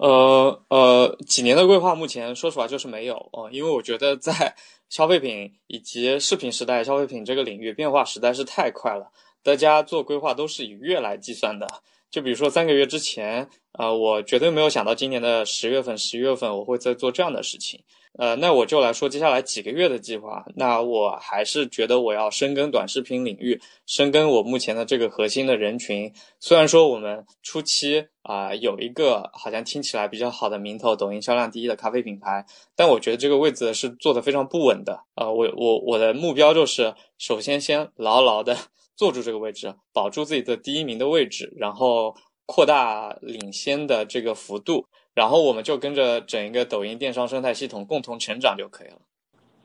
呃呃，几年的规划目前说实话就是没有哦，因为我觉得在消费品以及视频时代，消费品这个领域变化实在是太快了，大家做规划都是以月来计算的。就比如说三个月之前，呃，我绝对没有想到今年的十月份、十一月份我会在做这样的事情，呃，那我就来说接下来几个月的计划。那我还是觉得我要深耕短视频领域，深耕我目前的这个核心的人群。虽然说我们初期啊有一个好像听起来比较好的名头，抖音销量第一的咖啡品牌，但我觉得这个位置是做的非常不稳的。啊，我我我的目标就是首先先牢牢的。坐住这个位置，保住自己的第一名的位置，然后扩大领先的这个幅度，然后我们就跟着整一个抖音电商生态系统共同成长就可以了。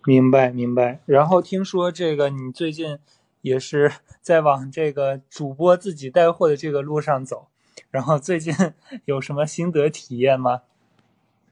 明白，明白。然后听说这个你最近也是 [LAUGHS] 在往这个主播自己带货的这个路上走，然后最近 [LAUGHS] 有什么心得体验吗？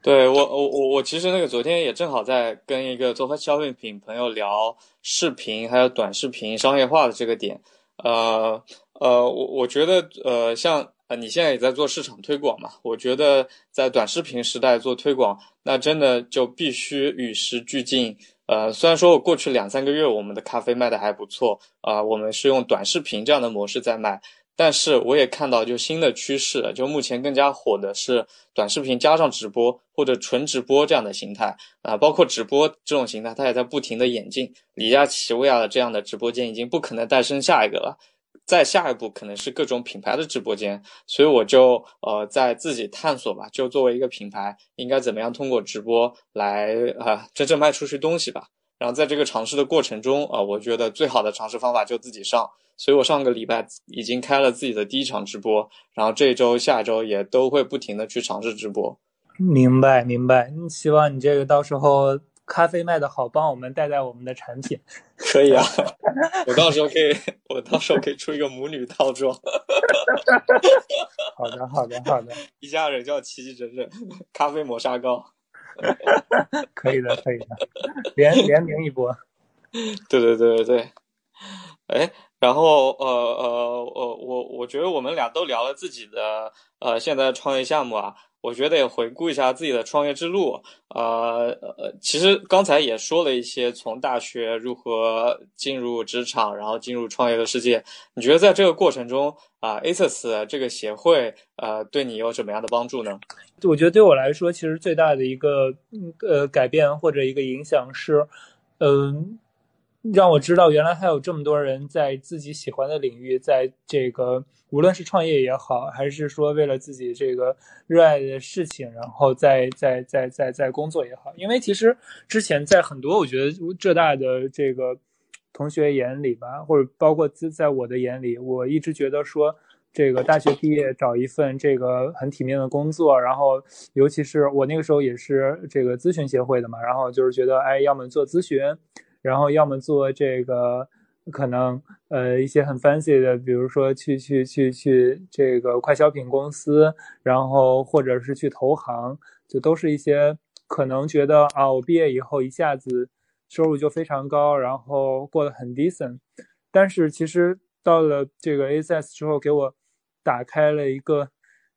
对我，我我我其实那个昨天也正好在跟一个做消费品朋友聊视频还有短视频商业化的这个点，呃呃，我我觉得呃像呃你现在也在做市场推广嘛，我觉得在短视频时代做推广，那真的就必须与时俱进。呃，虽然说我过去两三个月我们的咖啡卖的还不错啊，我们是用短视频这样的模式在卖。但是我也看到，就新的趋势，就目前更加火的是短视频加上直播或者纯直播这样的形态啊，包括直播这种形态，它也在不停的演进。李佳琦、薇娅的这样的直播间已经不可能诞生下一个了，再下一步可能是各种品牌的直播间。所以我就呃在自己探索吧，就作为一个品牌，应该怎么样通过直播来啊真正卖出去东西吧。然后在这个尝试的过程中啊，我觉得最好的尝试方法就自己上。所以我上个礼拜已经开了自己的第一场直播，然后这周、下周也都会不停的去尝试直播。
明白，明白。希望你这个到时候咖啡卖的好，帮我们带带我们的产品。
可以啊，[LAUGHS] 我到时候可以，我到时候可以出一个母女套装。
好的，好的，好的。[LAUGHS]
一家人叫齐齐整整，咖啡磨砂膏。[LAUGHS]
可以的，可以的，联联名一波。[LAUGHS]
对对对对对，哎。然后呃呃呃，我我觉得我们俩都聊了自己的呃现在创业项目啊，我觉得也回顾一下自己的创业之路。呃呃，其实刚才也说了一些从大学如何进入职场，然后进入创业的世界。你觉得在这个过程中啊，ASUS 这个协会呃对你有什么样的帮助呢？
我觉得对我来说，其实最大的一个呃改变或者一个影响是，嗯。让我知道原来还有这么多人在自己喜欢的领域，在这个无论是创业也好，还是说为了自己这个热爱的事情，然后在在在在在工作也好。因为其实之前在很多我觉得浙大的这个同学眼里吧，或者包括在在我的眼里，我一直觉得说。这个大学毕业找一份这个很体面的工作，然后尤其是我那个时候也是这个咨询协会的嘛，然后就是觉得哎，要么做咨询，然后要么做这个可能呃一些很 fancy 的，比如说去去去去这个快消品公司，然后或者是去投行，就都是一些可能觉得啊，我毕业以后一下子收入就非常高，然后过得很 decent，但是其实到了这个 ASS 之后，给我打开了一个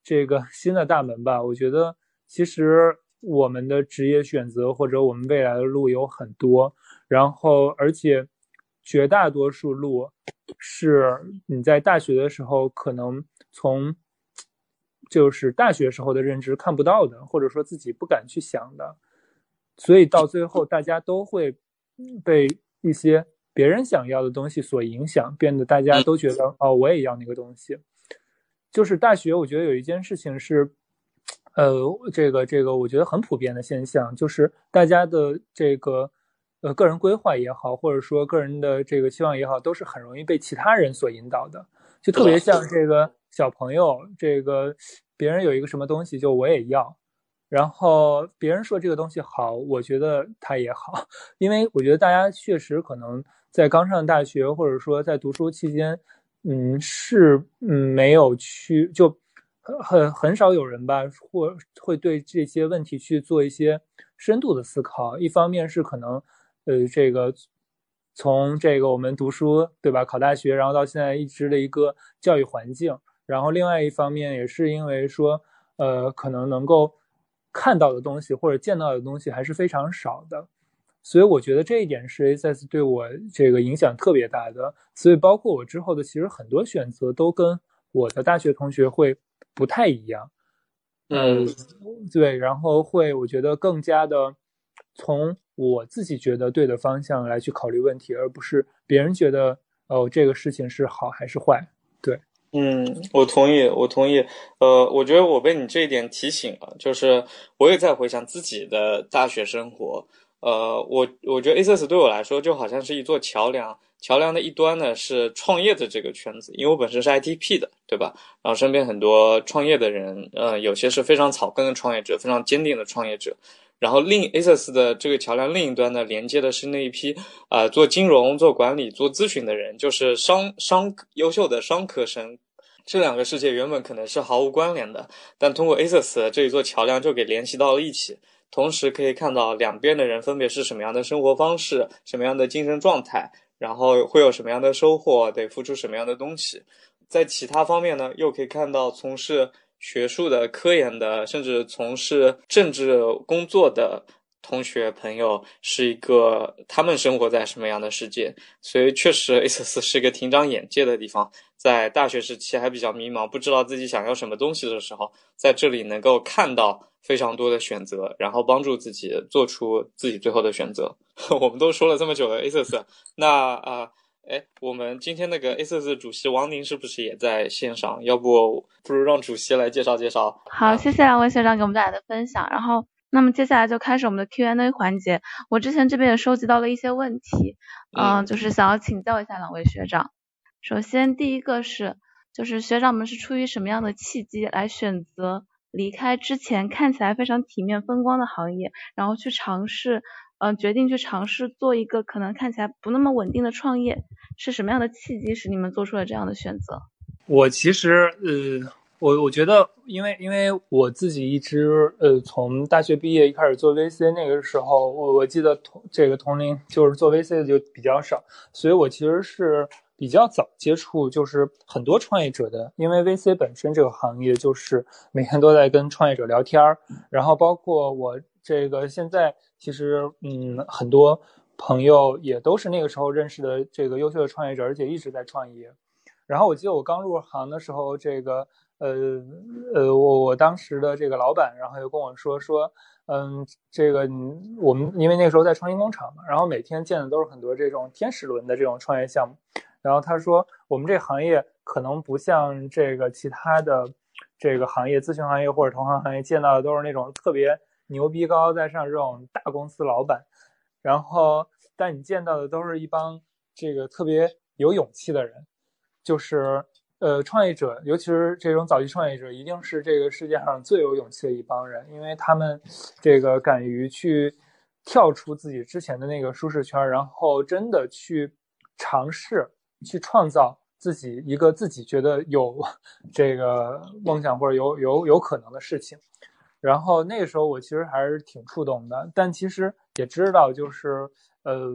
这个新的大门吧。我觉得其实我们的职业选择或者我们未来的路有很多，然后而且绝大多数路是你在大学的时候可能从就是大学时候的认知看不到的，或者说自己不敢去想的，所以到最后大家都会被一些别人想要的东西所影响，变得大家都觉得哦，我也要那个东西。就是大学，我觉得有一件事情是，呃，这个这个，我觉得很普遍的现象，就是大家的这个呃个人规划也好，或者说个人的这个期望也好，都是很容易被其他人所引导的。就特别像这个小朋友，这个别人有一个什么东西，就我也要，然后别人说这个东西好，我觉得它也好，[LAUGHS] 因为我觉得大家确实可能在刚上大学，或者说在读书期间。嗯，是嗯，没有去就很很很少有人吧，或会对这些问题去做一些深度的思考。一方面是可能，呃，这个从这个我们读书对吧，考大学，然后到现在一直的一个教育环境，然后另外一方面也是因为说，呃，可能能够看到的东西或者见到的东西还是非常少的。所以我觉得这一点是 ASS 对我这个影响特别大的，所以包括我之后的其实很多选择都跟我的大学同学会不太一样，
嗯，
对，然后会我觉得更加的从我自己觉得对的方向来去考虑问题，而不是别人觉得哦这个事情是好还是坏，对，
嗯，我同意，我同意，呃，我觉得我被你这一点提醒了，就是我也在回想自己的大学生活。呃，我我觉得 ASS 对我来说就好像是一座桥梁，桥梁的一端呢是创业的这个圈子，因为我本身是 ITP 的，对吧？然后身边很多创业的人，呃，有些是非常草根的创业者，非常坚定的创业者。然后另 ASS 的这个桥梁另一端呢，连接的是那一批啊做金融、做管理、做咨询的人，就是商商优秀的商科生。这两个世界原本可能是毫无关联的，但通过 ASS 这一座桥梁就给联系到了一起。同时可以看到两边的人分别是什么样的生活方式，什么样的精神状态，然后会有什么样的收获，得付出什么样的东西。在其他方面呢，又可以看到从事学术的、科研的，甚至从事政治工作的。同学朋友是一个，他们生活在什么样的世界？所以确实，ASUS 是一个挺长眼界的地方。在大学时期还比较迷茫，不知道自己想要什么东西的时候，在这里能够看到非常多的选择，然后帮助自己做出自己最后的选择。[LAUGHS] 我们都说了这么久的 ASUS，，那啊，哎，我们今天那个 A 四主席王宁是不是也在线上？要不不如让主席来介绍介绍。
好，谢谢两位学长给我们带来的分享，然后。那么接下来就开始我们的 Q&A 环节。我之前这边也收集到了一些问题，嗯，就是想要请教一下两位学长。首先第一个是，就是学长们是出于什么样的契机来选择离开之前看起来非常体面风光的行业，然后去尝试，嗯，决定去尝试做一个可能看起来不那么稳定的创业，是什么样的契机使你们做出了这样的选择？
我其实，呃。我我觉得，因为因为我自己一直呃，从大学毕业一开始做 VC，那个时候我我记得同这个同龄就是做 VC 的就比较少，所以我其实是比较早接触就是很多创业者的，因为 VC 本身这个行业就是每天都在跟创业者聊天儿，然后包括我这个现在其实嗯很多朋友也都是那个时候认识的这个优秀的创业者，而且一直在创业。然后我记得我刚入行的时候，这个。呃呃，我我当时的这个老板，然后又跟我说说，嗯，这个我们因为那个时候在创新工厂嘛，然后每天见的都是很多这种天使轮的这种创业项目，然后他说我们这行业可能不像这个其他的这个行业，咨询行业或者同行行业见到的都是那种特别牛逼高高在上这种大公司老板，然后但你见到的都是一帮这个特别有勇气的人，就是。呃，创业者，尤其是这种早期创业者，一定是这个世界上最有勇气的一帮人，因为他们这个敢于去跳出自己之前的那个舒适圈，然后真的去尝试去创造自己一个自己觉得有这个梦想或者有有有可能的事情。然后那个时候我其实还是挺触动的，但其实也知道就是。呃，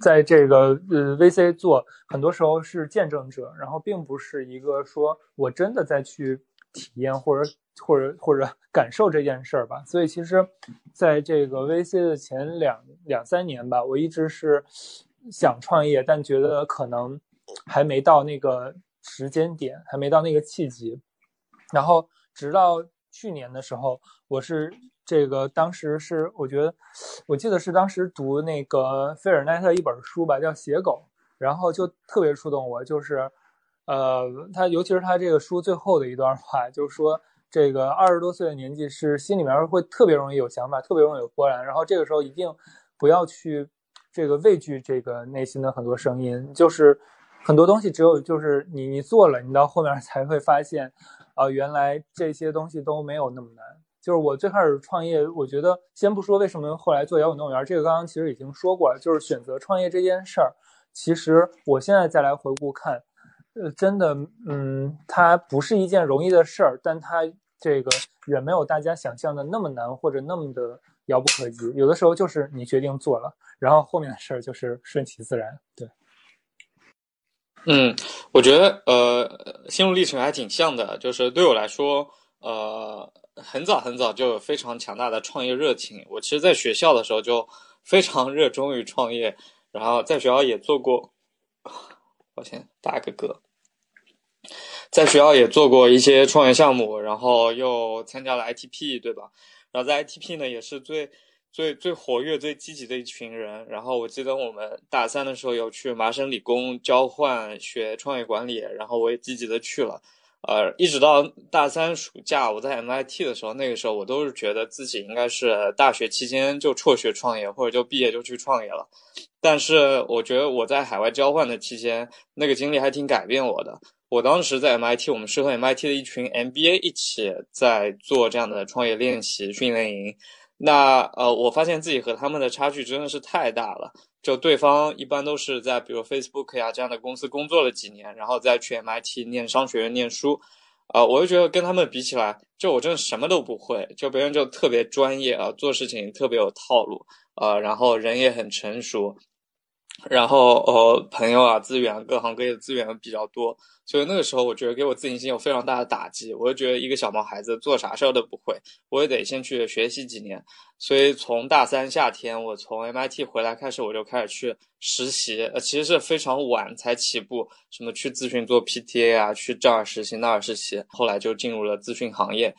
在这个呃 VC 做，很多时候是见证者，然后并不是一个说我真的在去体验或者或者或者 [LAUGHS] 感受这件事儿吧。所以其实，在这个 VC 的前两两三年吧，我一直是想创业，但觉得可能还没到那个时间点，还没到那个契机。然后直到去年的时候，我是。这个当时是我觉得，我记得是当时读那个菲尔奈特一本书吧，叫《写狗》，然后就特别触动我，就是，呃，他尤其是他这个书最后的一段话，就是说，这个二十多岁的年纪是心里面会特别容易有想法，特别容易有波澜，然后这个时候一定不要去这个畏惧这个内心的很多声音，就是很多东西只有就是你你做了，你到后面才会发现，啊，原来这些东西都没有那么难。就是我最开始创业，我觉得先不说为什么后来做摇滚动物园，这个刚刚其实已经说过了。就是选择创业这件事儿，其实我现在再来回顾看，呃，真的，嗯，它不是一件容易的事儿，但它这个远没有大家想象的那么难或者那么的遥不可及。有的时候就是你决定做了，然后后面的事儿就是顺其自然。对，
嗯，我觉得呃，心路历程还挺像的，就是对我来说，呃。很早很早就有非常强大的创业热情。我其实，在学校的时候就非常热衷于创业，然后在学校也做过，[LAUGHS] 抱歉打个嗝，在学校也做过一些创业项目，然后又参加了 ITP，对吧？然后在 ITP 呢，也是最最最活跃、最积极的一群人。然后我记得我们大三的时候有去麻省理工交换学创业管理，然后我也积极的去了。呃，一直到大三暑假，我在 MIT 的时候，那个时候我都是觉得自己应该是大学期间就辍学创业，或者就毕业就去创业了。但是我觉得我在海外交换的期间，那个经历还挺改变我的。我当时在 MIT，我们是和 MIT 的一群 MBA 一起在做这样的创业练习训练营。那呃，我发现自己和他们的差距真的是太大了。就对方一般都是在比如 Facebook 呀这样的公司工作了几年，然后再去 MIT 念商学院念书，啊，我就觉得跟他们比起来，就我真的什么都不会，就别人就特别专业啊，做事情特别有套路，啊，然后人也很成熟。然后呃，朋友啊，资源，各行各业的资源比较多，所以那个时候我觉得给我自信心有非常大的打击。我就觉得一个小毛孩子做啥事儿都不会，我也得先去学习几年。所以从大三夏天我从 MIT 回来开始，我就开始去实习。呃，其实是非常晚才起步，什么去咨询做 PTA 啊，去这儿实习那儿实习，后来就进入了咨询行业。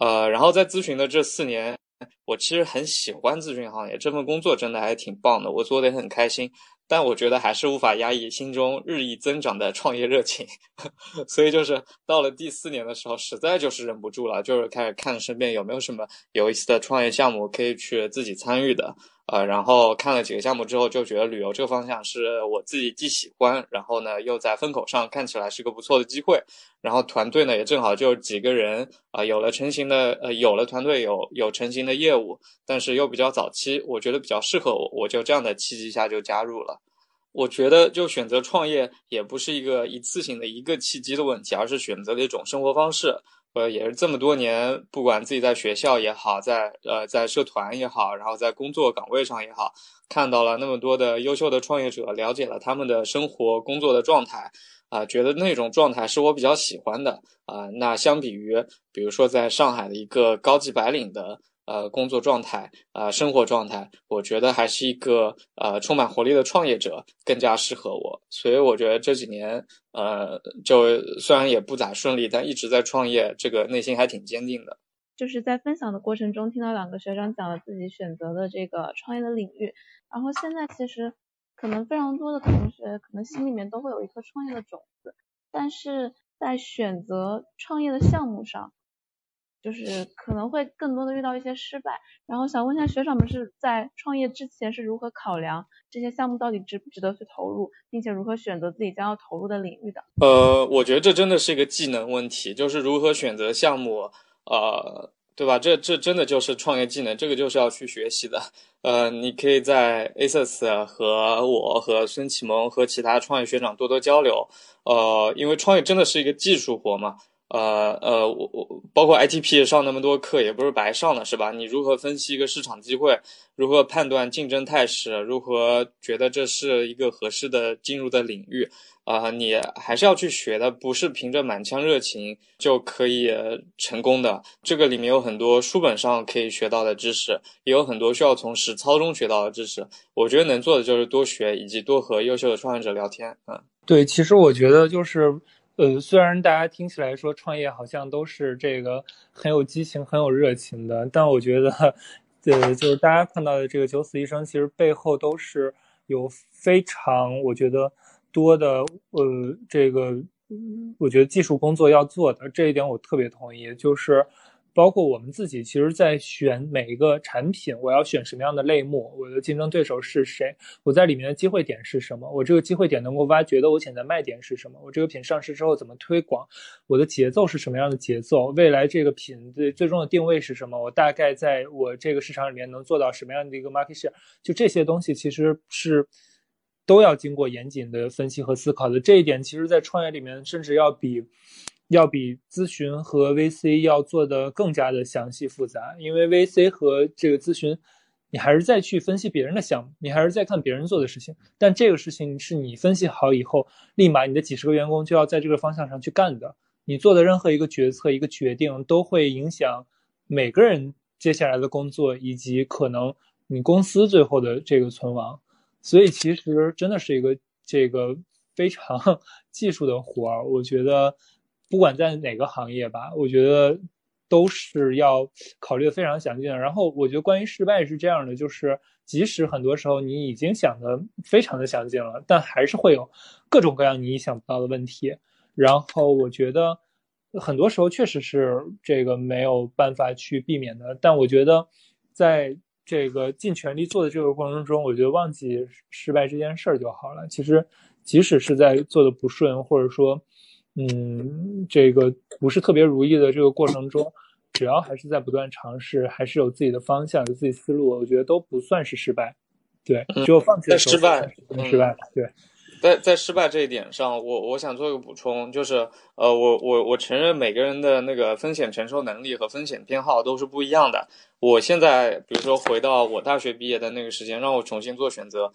呃，然后在咨询的这四年，我其实很喜欢咨询行业，这份工作真的还挺棒的，我做的也很开心。但我觉得还是无法压抑心中日益增长的创业热情，[LAUGHS] 所以就是到了第四年的时候，实在就是忍不住了，就是开始看身边有没有什么有意思的创业项目可以去自己参与的。呃，然后看了几个项目之后，就觉得旅游这个方向是我自己既喜欢，然后呢又在风口上看起来是个不错的机会。然后团队呢也正好就几个人啊，有了成型的呃有了团队有有成型的业务，但是又比较早期，我觉得比较适合我，我就这样的契机下就加入了。我觉得就选择创业也不是一个一次性的一个契机的问题，而是选择的一种生活方式。呃，也是这么多年，不管自己在学校也好，在呃在社团也好，然后在工作岗位上也好，看到了那么多的优秀的创业者，了解了他们的生活工作的状态，啊，觉得那种状态是我比较喜欢的啊。那相比于，比如说在上海的一个高级白领的呃工作状态啊生活状态，我觉得还是一个呃充满活力的创业者更加适合我。所以我觉得这几年呃就虽然也不咋顺利，但一直在创业，这个内心还挺坚定的。
就是在分享的过程中，听到两个学长讲了自己选择的这个创业的领域，然后现在其实可能非常多的同学可能心里面都会有一颗创业的种子，但是在选择创业的项目上。就是可能会更多的遇到一些失败，然后想问一下学长们是在创业之前是如何考量这些项目到底值不值得去投入，并且如何选择自己将要投入的领域的？
呃，我觉得这真的是一个技能问题，就是如何选择项目，呃，对吧？这这真的就是创业技能，这个就是要去学习的。呃，你可以在 ASUS 和我和孙启蒙和其他创业学长多多交流，呃，因为创业真的是一个技术活嘛。呃呃，我我包括 ITP 上那么多课也不是白上的，是吧？你如何分析一个市场机会？如何判断竞争态势？如何觉得这是一个合适的进入的领域？啊，你还是要去学的，不是凭着满腔热情就可以成功的。这个里面有很多书本上可以学到的知识，也有很多需要从实操中学到的知识。我觉得能做的就是多学，以及多和优秀的创业者聊天。嗯，
对，其实我觉得就是。呃，虽然大家听起来说创业好像都是这个很有激情、很有热情的，但我觉得，呃，就是大家看到的这个九死一生，其实背后都是有非常我觉得多的呃这个，我觉得技术工作要做的这一点我特别同意，就是。包括我们自己，其实，在选每一个产品，我要选什么样的类目，我的竞争对手是谁，我在里面的机会点是什么，我这个机会点能够挖掘的我潜在卖点是什么，我这个品上市之后怎么推广，我的节奏是什么样的节奏，未来这个品的最终的定位是什么，我大概在我这个市场里面能做到什么样的一个 market share，就这些东西其实是都要经过严谨的分析和思考的。这一点，其实，在创业里面，甚至要比。要比咨询和 VC 要做的更加的详细复杂，因为 VC 和这个咨询，你还是在去分析别人的项目，你还是在看别人做的事情，但这个事情是你分析好以后，立马你的几十个员工就要在这个方向上去干的，你做的任何一个决策、一个决定，都会影响每个人接下来的工作，以及可能你公司最后的这个存亡，所以其实真的是一个这个非常 [LAUGHS] 技术的活儿，我觉得。不管在哪个行业吧，我觉得都是要考虑的非常详尽的。然后我觉得关于失败是这样的，就是即使很多时候你已经想的非常的详尽了，但还是会有各种各样你意想不到的问题。然后我觉得很多时候确实是这个没有办法去避免的。但我觉得在这个尽全力做的这个过程中，我觉得忘记失败这件事儿就好了。其实即使是在做的不顺，或者说。嗯，这个不是特别如意的这个过程中，只要还是在不断尝试，还是有自己的方向、有自己思路，我觉得都不算是失败。对，只有放弃的
失败，
失败。对，
在在失败这一点上，我我想做一个补充，就是呃，我我我承认每个人的那个风险承受能力和风险偏好都是不一样的。我现在比如说回到我大学毕业的那个时间，让我重新做选择。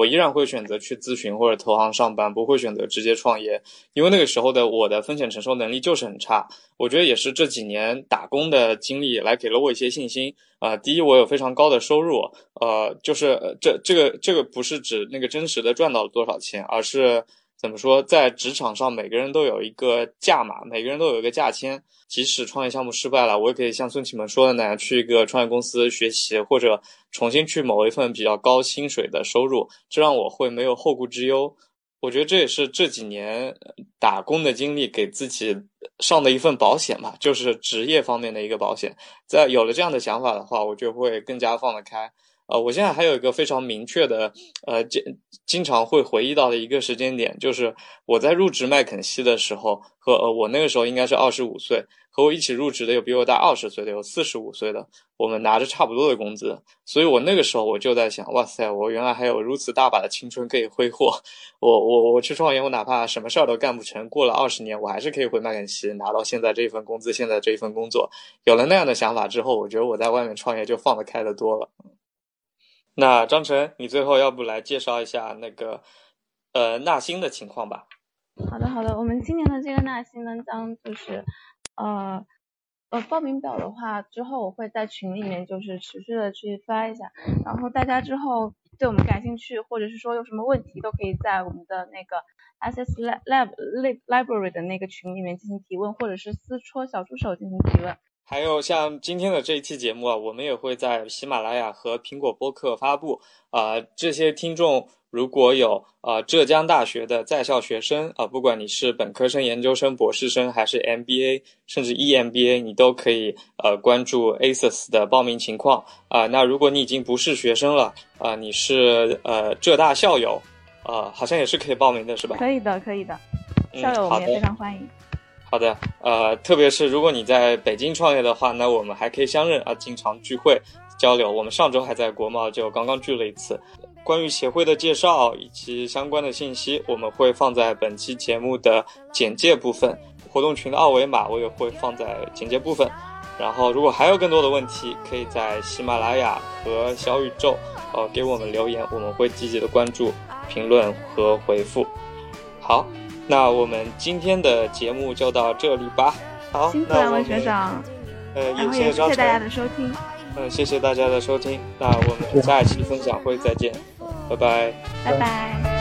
我依然会选择去咨询或者投行上班，不会选择直接创业，因为那个时候的我的风险承受能力就是很差。我觉得也是这几年打工的经历来给了我一些信心啊。第一，我有非常高的收入，呃，就是这这个这个不是指那个真实的赚到了多少钱，而是。怎么说，在职场上，每个人都有一个价码，每个人都有一个价签。即使创业项目失败了，我也可以像孙启蒙说的那样，去一个创业公司学习，或者重新去某一份比较高薪水的收入，这让我会没有后顾之忧。我觉得这也是这几年打工的经历给自己上的一份保险吧，就是职业方面的一个保险。在有了这样的想法的话，我就会更加放得开。呃，我现在还有一个非常明确的，呃，经经常会回忆到的一个时间点，就是我在入职麦肯锡的时候，和呃我那个时候应该是二十五岁，和我一起入职的有比我大二十岁的，有四十五岁的，我们拿着差不多的工资，所以我那个时候我就在想，哇塞，我原来还有如此大把的青春可以挥霍，我我我去创业，我哪怕什么事儿都干不成，过了二十年，我还是可以回麦肯锡拿到现在这一份工资，现在这一份工作，有了那样的想法之后，我觉得我在外面创业就放得开的多了。那张晨，你最后要不来介绍一下那个呃纳新的情况吧？
好的，好的。我们今年的这个纳新呢，将就是呃呃，报名表的话，之后我会在群里面就是持续的去发一下，然后大家之后对我们感兴趣，或者是说有什么问题，都可以在我们的那个 S S Lab Lab Library 的那个群里面进行提问，或者是私戳小助手进行提问。
还有像今天的这一期节目啊，我们也会在喜马拉雅和苹果播客发布啊，这些听众。如果有啊浙江大学的在校学生啊，不管你是本科生、研究生、博士生，还是 MBA，甚至 EMBA，你都可以呃关注 ASUS 的报名情况啊。那如果你已经不是学生了啊，你是呃浙大校友啊，好像也是可以报名的，是吧？
可以的，可以的，校友我们也非常欢迎。
好的，呃，特别是如果你在北京创业的话，那我们还可以相认啊，经常聚会交流。我们上周还在国贸就刚刚聚了一次。关于协会的介绍以及相关的信息，我们会放在本期节目的简介部分。活动群的二维码我也会放在简介部分。然后，如果还有更多的问题，可以在喜马拉雅和小宇宙，呃，给我们留言，我们会积极的关注、评论和回复。好，那我们今天的节目就到这里吧。好，
辛苦两位学长。
呃，
也谢谢大家的收听。
嗯，谢谢大家的收听，那我们下一期分享会再见，拜拜，
拜拜。